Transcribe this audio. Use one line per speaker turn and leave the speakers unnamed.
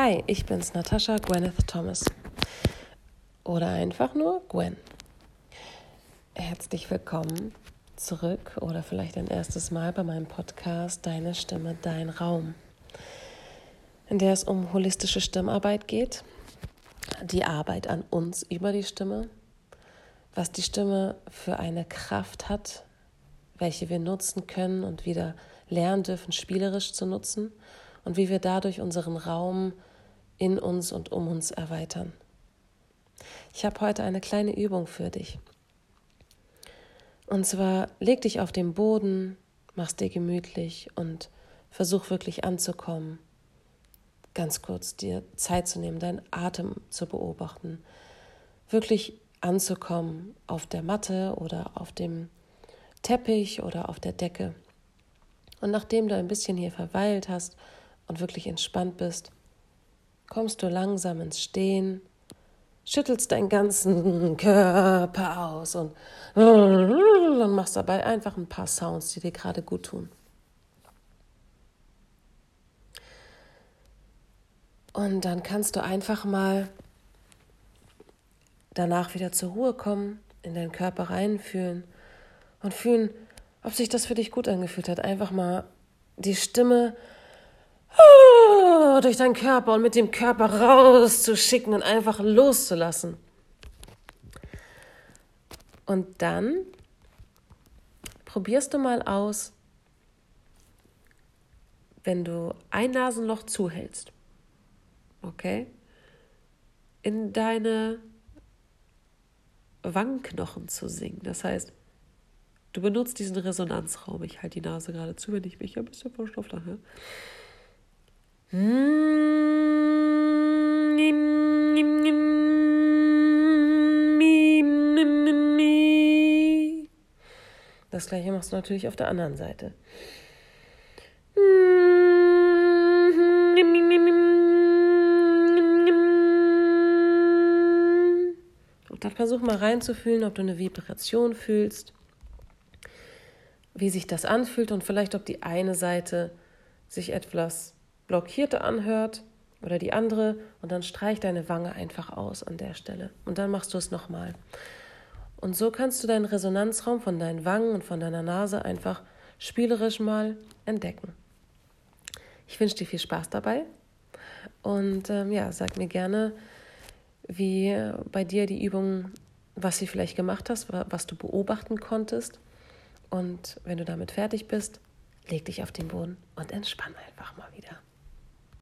Hi, ich bin's, Natascha Gwyneth Thomas. Oder einfach nur Gwen. Herzlich willkommen zurück oder vielleicht ein erstes Mal bei meinem Podcast Deine Stimme, dein Raum, in der es um holistische Stimmarbeit geht, die Arbeit an uns über die Stimme, was die Stimme für eine Kraft hat, welche wir nutzen können und wieder lernen dürfen, spielerisch zu nutzen und wie wir dadurch unseren Raum in uns und um uns erweitern. Ich habe heute eine kleine Übung für dich. Und zwar leg dich auf den Boden, mach's dir gemütlich und versuch wirklich anzukommen. Ganz kurz dir Zeit zu nehmen, deinen Atem zu beobachten. Wirklich anzukommen auf der Matte oder auf dem Teppich oder auf der Decke. Und nachdem du ein bisschen hier verweilt hast und wirklich entspannt bist, kommst du langsam ins Stehen, schüttelst deinen ganzen Körper aus und, und machst dabei einfach ein paar Sounds, die dir gerade gut tun. Und dann kannst du einfach mal danach wieder zur Ruhe kommen, in deinen Körper reinfühlen und fühlen, ob sich das für dich gut angefühlt hat. Einfach mal die Stimme durch deinen Körper und mit dem Körper rauszuschicken und einfach loszulassen. Und dann probierst du mal aus, wenn du ein Nasenloch zuhältst, okay, in deine Wangenknochen zu singen. Das heißt, du benutzt diesen Resonanzraum. Ich halte die Nase gerade zu, wenn ich mich ein bisschen verstopft habe. Das gleiche machst du natürlich auf der anderen Seite. Und dann versuch mal reinzufühlen, ob du eine Vibration fühlst, wie sich das anfühlt und vielleicht, ob die eine Seite sich etwas blockierte anhört oder die andere und dann streich deine Wange einfach aus an der Stelle und dann machst du es nochmal. Und so kannst du deinen Resonanzraum von deinen Wangen und von deiner Nase einfach spielerisch mal entdecken. Ich wünsche dir viel Spaß dabei und ähm, ja, sag mir gerne, wie bei dir die Übung, was sie vielleicht gemacht hast, was du beobachten konntest. Und wenn du damit fertig bist, leg dich auf den Boden und entspann einfach mal wieder.